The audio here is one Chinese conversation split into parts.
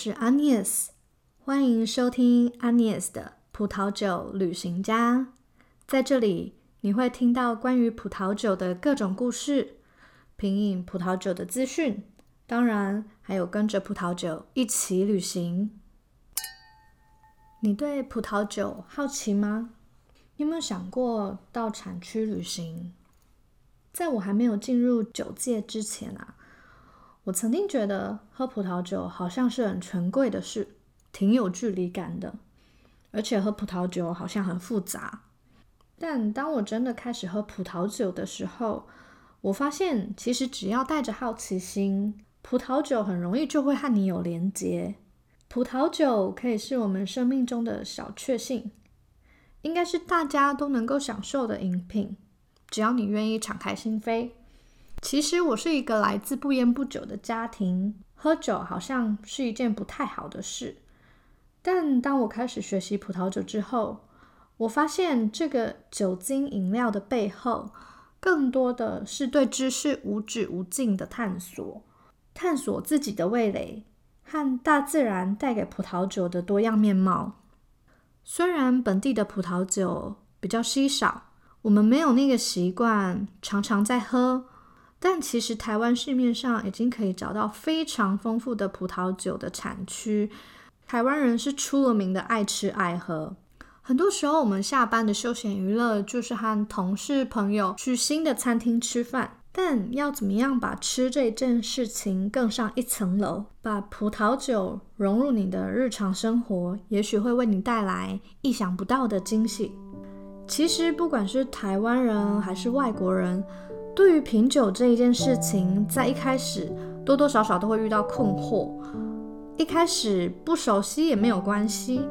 是 Agnes，欢迎收听 Agnes 的葡萄酒旅行家。在这里，你会听到关于葡萄酒的各种故事，品饮葡萄酒的资讯，当然还有跟着葡萄酒一起旅行。你对葡萄酒好奇吗？你有没有想过到产区旅行？在我还没有进入酒界之前啊。我曾经觉得喝葡萄酒好像是很权贵的事，挺有距离感的，而且喝葡萄酒好像很复杂。但当我真的开始喝葡萄酒的时候，我发现其实只要带着好奇心，葡萄酒很容易就会和你有连接。葡萄酒可以是我们生命中的小确幸，应该是大家都能够享受的饮品，只要你愿意敞开心扉。其实我是一个来自不烟不酒的家庭，喝酒好像是一件不太好的事。但当我开始学习葡萄酒之后，我发现这个酒精饮料的背后，更多的是对知识无止无尽的探索，探索自己的味蕾和大自然带给葡萄酒的多样面貌。虽然本地的葡萄酒比较稀少，我们没有那个习惯常常在喝。但其实台湾市面上已经可以找到非常丰富的葡萄酒的产区。台湾人是出了名的爱吃爱喝，很多时候我们下班的休闲娱乐就是和同事朋友去新的餐厅吃饭。但要怎么样把吃这件事情更上一层楼，把葡萄酒融入你的日常生活，也许会为你带来意想不到的惊喜。其实不管是台湾人还是外国人。对于品酒这一件事情，在一开始多多少少都会遇到困惑。一开始不熟悉也没有关系，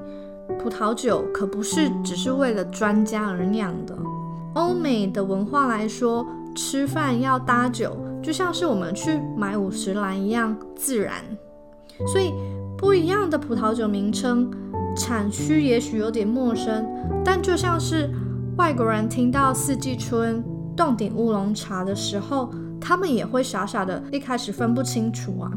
葡萄酒可不是只是为了专家而酿的。欧美的文化来说，吃饭要搭酒，就像是我们去买五十兰一样自然。所以不一样的葡萄酒名称，产区也许有点陌生，但就像是外国人听到四季春。洞顶乌龙茶的时候，他们也会傻傻的，一开始分不清楚啊。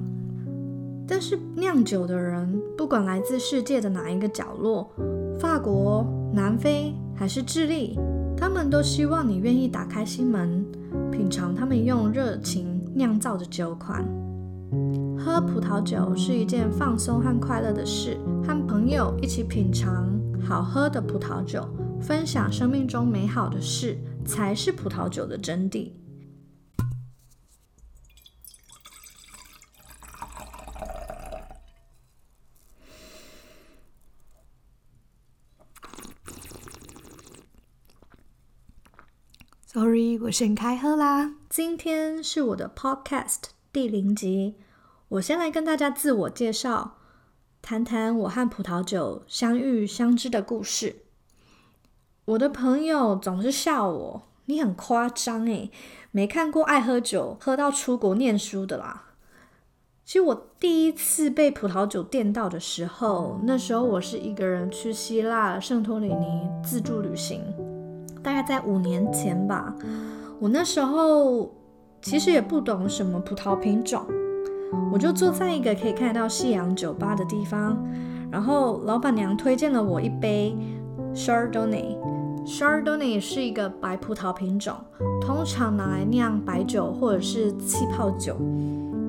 但是酿酒的人，不管来自世界的哪一个角落，法国、南非还是智利，他们都希望你愿意打开心门，品尝他们用热情酿造的酒款。喝葡萄酒是一件放松和快乐的事，和朋友一起品尝好喝的葡萄酒，分享生命中美好的事。才是葡萄酒的真谛。Sorry，我先开喝啦。今天是我的 Podcast 第零集，我先来跟大家自我介绍，谈谈我和葡萄酒相遇相知的故事。我的朋友总是笑我，你很夸张诶，没看过爱喝酒喝到出国念书的啦。其实我第一次被葡萄酒电到的时候，那时候我是一个人去希腊圣托里尼自助旅行，大概在五年前吧。我那时候其实也不懂什么葡萄品种，我就坐在一个可以看到夕阳酒吧的地方，然后老板娘推荐了我一杯 Chardonnay。Chardonnay 是一个白葡萄品种，通常拿来酿白酒或者是气泡酒。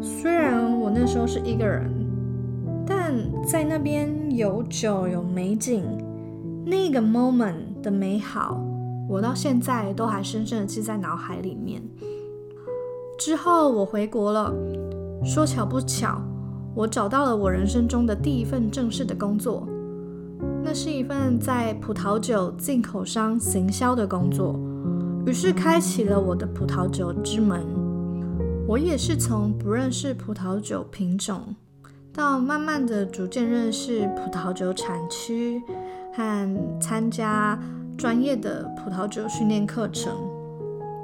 虽然我那时候是一个人，但在那边有酒有美景，那个 moment 的美好，我到现在都还深深的记在脑海里面。之后我回国了，说巧不巧，我找到了我人生中的第一份正式的工作。那是一份在葡萄酒进口商行销的工作，于是开启了我的葡萄酒之门。我也是从不认识葡萄酒品种，到慢慢的逐渐认识葡萄酒产区和参加专业的葡萄酒训练课程。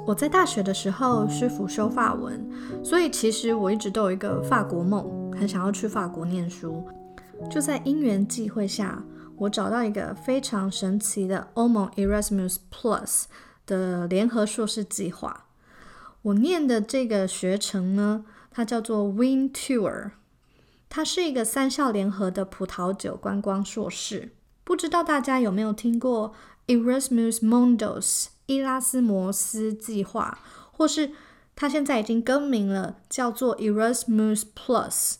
我在大学的时候是辅修法文，所以其实我一直都有一个法国梦，很想要去法国念书。就在因缘际会下。我找到一个非常神奇的欧盟 Erasmus Plus 的联合硕士计划。我念的这个学程呢，它叫做 Win Tour。它是一个三校联合的葡萄酒观光硕士。不知道大家有没有听过 Erasmus Mundus 伊拉斯摩斯计划，或是它现在已经更名了，叫做 Erasmus Plus。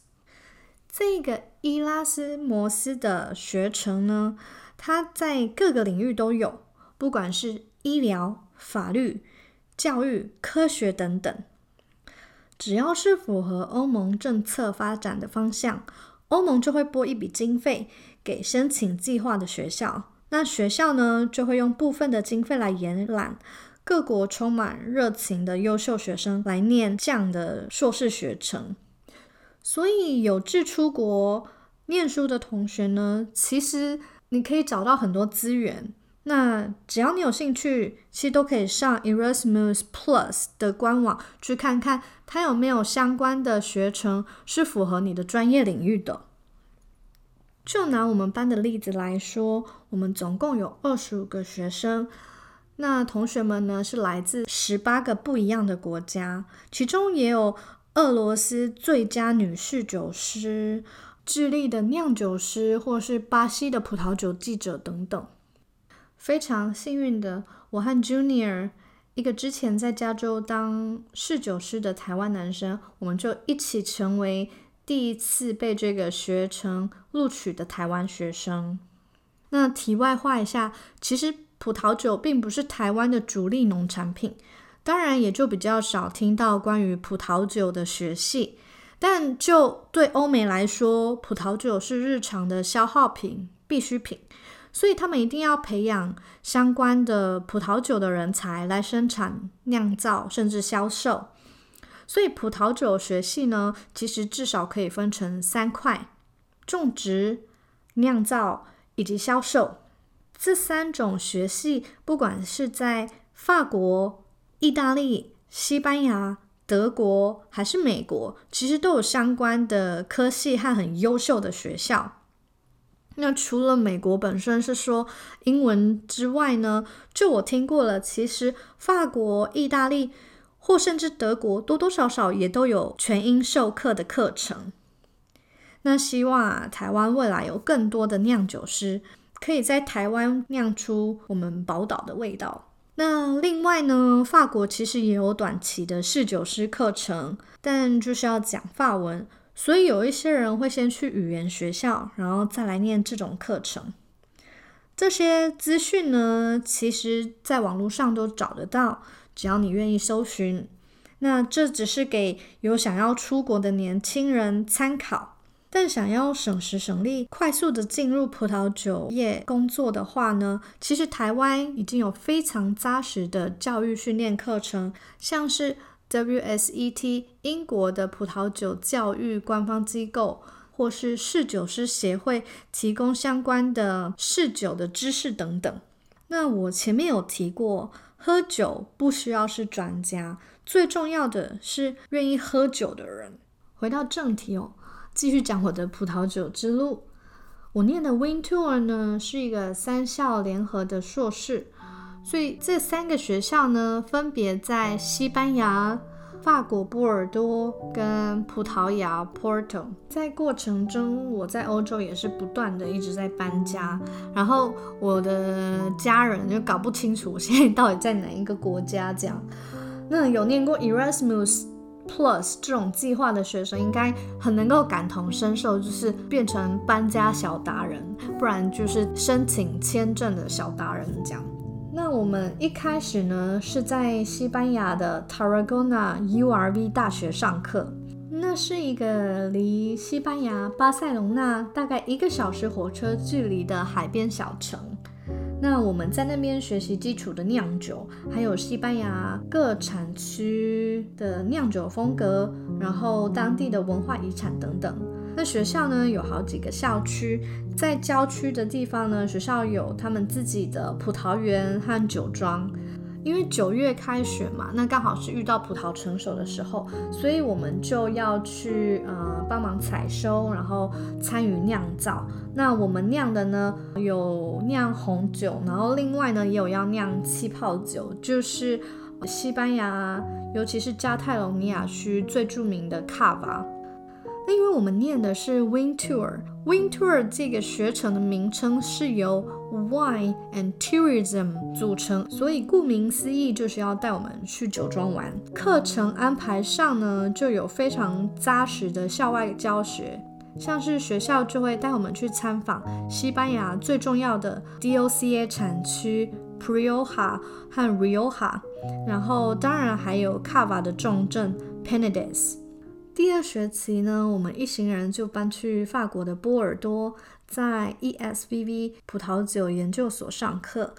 这个伊拉斯摩斯的学程呢，它在各个领域都有，不管是医疗、法律、教育、科学等等，只要是符合欧盟政策发展的方向，欧盟就会拨一笔经费。给申请计划的学校，那学校呢就会用部分的经费来延揽各国充满热情的优秀学生来念这样的硕士学程。所以有志出国念书的同学呢，其实你可以找到很多资源。那只要你有兴趣，其实都可以上 Erasmus Plus 的官网去看看，它有没有相关的学程是符合你的专业领域的。就拿我们班的例子来说，我们总共有二十五个学生，那同学们呢是来自十八个不一样的国家，其中也有俄罗斯最佳女侍酒师、智利的酿酒师，或是巴西的葡萄酒记者等等。非常幸运的，我和 Junior 一个之前在加州当侍酒师的台湾男生，我们就一起成为。第一次被这个学程录取的台湾学生。那题外话一下，其实葡萄酒并不是台湾的主力农产品，当然也就比较少听到关于葡萄酒的学系。但就对欧美来说，葡萄酒是日常的消耗品、必需品，所以他们一定要培养相关的葡萄酒的人才来生产、酿造，甚至销售。所以葡萄酒学系呢，其实至少可以分成三块：种植、酿造以及销售。这三种学系，不管是在法国、意大利、西班牙、德国还是美国，其实都有相关的科系和很优秀的学校。那除了美国本身是说英文之外呢，就我听过了，其实法国、意大利。或甚至德国多多少少也都有全英授课的课程。那希望啊，台湾未来有更多的酿酒师可以在台湾酿出我们宝岛的味道。那另外呢，法国其实也有短期的侍酒师课程，但就是要讲法文，所以有一些人会先去语言学校，然后再来念这种课程。这些资讯呢，其实在网络上都找得到。只要你愿意搜寻，那这只是给有想要出国的年轻人参考。但想要省时省力、快速的进入葡萄酒业工作的话呢，其实台湾已经有非常扎实的教育训练课程，像是 WSET 英国的葡萄酒教育官方机构，或是侍酒师协会提供相关的侍酒的知识等等。那我前面有提过。喝酒不需要是专家，最重要的是愿意喝酒的人。回到正题哦，继续讲我的葡萄酒之路。我念的 Win Tour 呢是一个三校联合的硕士，所以这三个学校呢分别在西班牙。法国波尔多跟葡萄牙 Porto，在过程中，我在欧洲也是不断的一直在搬家，然后我的家人就搞不清楚我现在到底在哪一个国家。这样，那有念过 Erasmus Plus 这种计划的学生，应该很能够感同身受，就是变成搬家小达人，不然就是申请签证的小达人这样。那我们一开始呢是在西班牙的 Tarragona URV 大学上课，那是一个离西班牙巴塞隆纳大概一个小时火车距离的海边小城。那我们在那边学习基础的酿酒，还有西班牙各产区的酿酒风格，然后当地的文化遗产等等。那学校呢有好几个校区，在郊区的地方呢，学校有他们自己的葡萄园和酒庄。因为九月开学嘛，那刚好是遇到葡萄成熟的时候，所以我们就要去呃帮忙采收，然后参与酿造。那我们酿的呢有酿红酒，然后另外呢也有要酿气泡酒，就是西班牙，尤其是加泰隆尼亚区最著名的卡瓦。那因为我们念的是 win tour Win Tour 这个学程的名称是由 Wine and Tourism 组成，所以顾名思义就是要带我们去酒庄玩。课程安排上呢，就有非常扎实的校外教学，像是学校就会带我们去参访西班牙最重要的 DOCA 产区 Prioja 和 Rioja，然后当然还有 Cava 的重镇 Penedès。第二学期呢，我们一行人就搬去法国的波尔多，在 ESVV 葡萄酒研究所上课。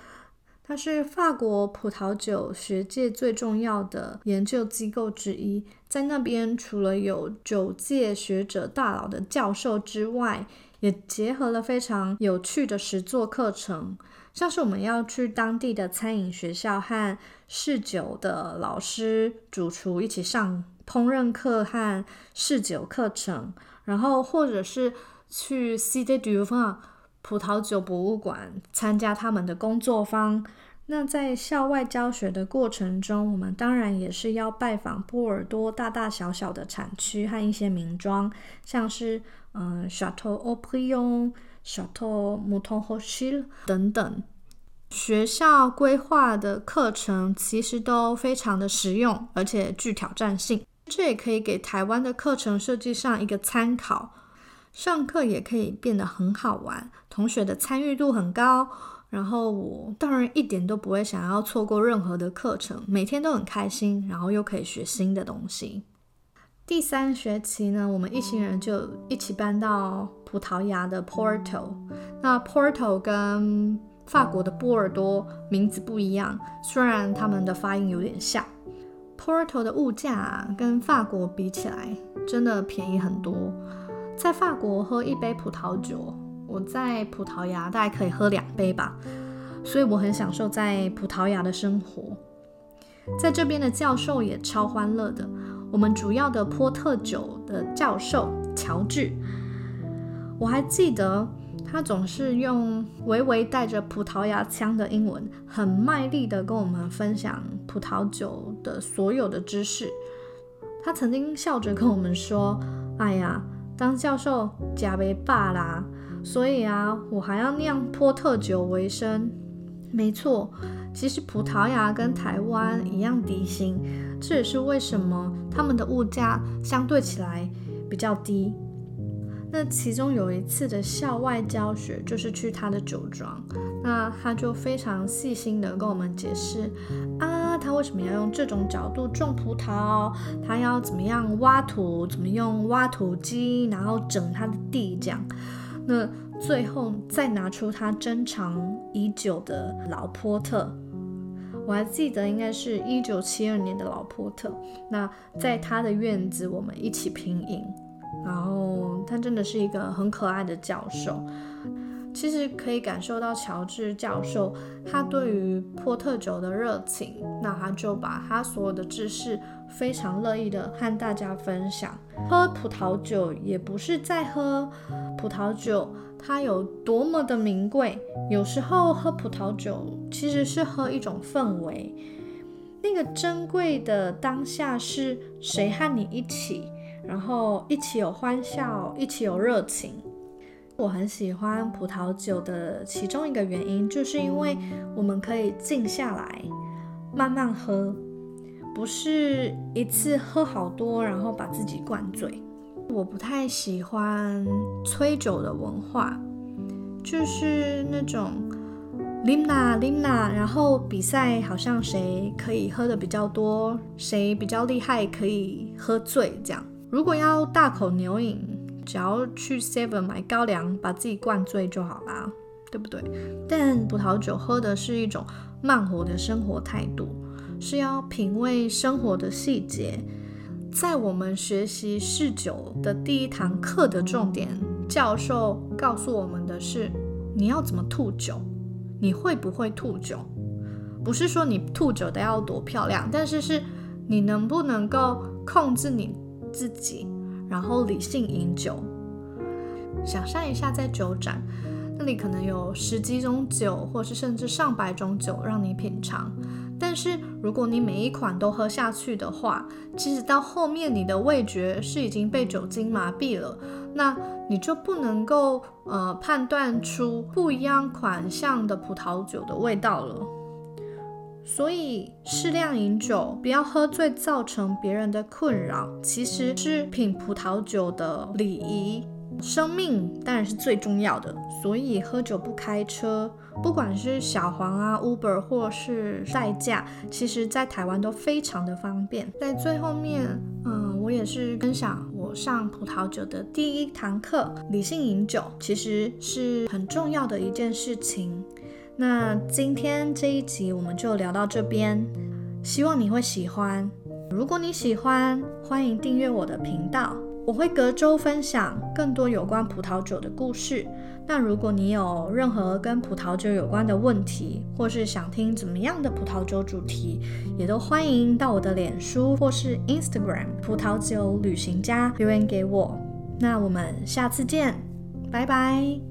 它是法国葡萄酒学界最重要的研究机构之一。在那边，除了有九届学者大佬的教授之外，也结合了非常有趣的实作课程，像是我们要去当地的餐饮学校和试酒的老师、主厨一起上。烹饪课和试酒课程，然后或者是去 c d d u v i n 葡萄酒博物馆参加他们的工作坊。那在校外教学的过程中，我们当然也是要拜访波尔多大大小小的产区和一些名庄，像是嗯 Chateau a u p r i o n Chateau m o u t o n h o c h i l 等等。学校规划的课程其实都非常的实用，而且具挑战性。这也可以给台湾的课程设计上一个参考，上课也可以变得很好玩，同学的参与度很高。然后我当然一点都不会想要错过任何的课程，每天都很开心，然后又可以学新的东西。第三学期呢，我们一行人就一起搬到葡萄牙的 Porto。那 Porto 跟法国的波尔多名字不一样，虽然他们的发音有点像。Porto 的物价跟法国比起来，真的便宜很多。在法国喝一杯葡萄酒，我在葡萄牙大概可以喝两杯吧，所以我很享受在葡萄牙的生活。在这边的教授也超欢乐的。我们主要的波特酒的教授乔治，我还记得。他总是用微微带着葡萄牙腔的英文，很卖力的跟我们分享葡萄酒的所有的知识。他曾经笑着跟我们说：“哎呀，当教授加杯罢啦，所以啊，我还要酿波特酒为生。”没错，其实葡萄牙跟台湾一样低薪，这也是为什么他们的物价相对起来比较低。那其中有一次的校外教学，就是去他的酒庄，那他就非常细心的跟我们解释啊，他为什么要用这种角度种葡萄，他要怎么样挖土，怎么用挖土机，然后整他的地？这样。那最后再拿出他珍藏已久的老波特，我还记得应该是一九七二年的老波特。那在他的院子，我们一起品饮。然后他真的是一个很可爱的教授，其实可以感受到乔治教授他对于波特酒的热情，那他就把他所有的知识非常乐意的和大家分享。喝葡萄酒也不是在喝葡萄酒，它有多么的名贵。有时候喝葡萄酒其实是喝一种氛围，那个珍贵的当下是谁和你一起。然后一起有欢笑，一起有热情。我很喜欢葡萄酒的其中一个原因，就是因为我们可以静下来，慢慢喝，不是一次喝好多，然后把自己灌醉。我不太喜欢催酒的文化，就是那种 limna limna，然后比赛好像谁可以喝的比较多，谁比较厉害可以喝醉这样。如果要大口牛饮，只要去 Seven 买高粱，把自己灌醉就好啦，对不对？但葡萄酒喝的是一种慢活的生活态度，是要品味生活的细节。在我们学习试酒的第一堂课的重点，教授告诉我们的是：你要怎么吐酒？你会不会吐酒？不是说你吐酒的要多漂亮，但是是你能不能够控制你。自己，然后理性饮酒。想象一下，在酒展，那里可能有十几种酒，或是甚至上百种酒让你品尝。但是如果你每一款都喝下去的话，其实到后面你的味觉是已经被酒精麻痹了，那你就不能够呃判断出不一样款项的葡萄酒的味道了。所以适量饮酒，不要喝醉造成别人的困扰，其实是品葡萄酒的礼仪。生命当然是最重要的，所以喝酒不开车，不管是小黄啊、Uber 或是代驾，其实在台湾都非常的方便。在最后面，嗯，我也是分享我上葡萄酒的第一堂课，理性饮酒其实是很重要的一件事情。那今天这一集我们就聊到这边，希望你会喜欢。如果你喜欢，欢迎订阅我的频道。我会隔周分享更多有关葡萄酒的故事。那如果你有任何跟葡萄酒有关的问题，或是想听怎么样的葡萄酒主题，也都欢迎到我的脸书或是 Instagram 葡萄酒旅行家留言给我。那我们下次见，拜拜。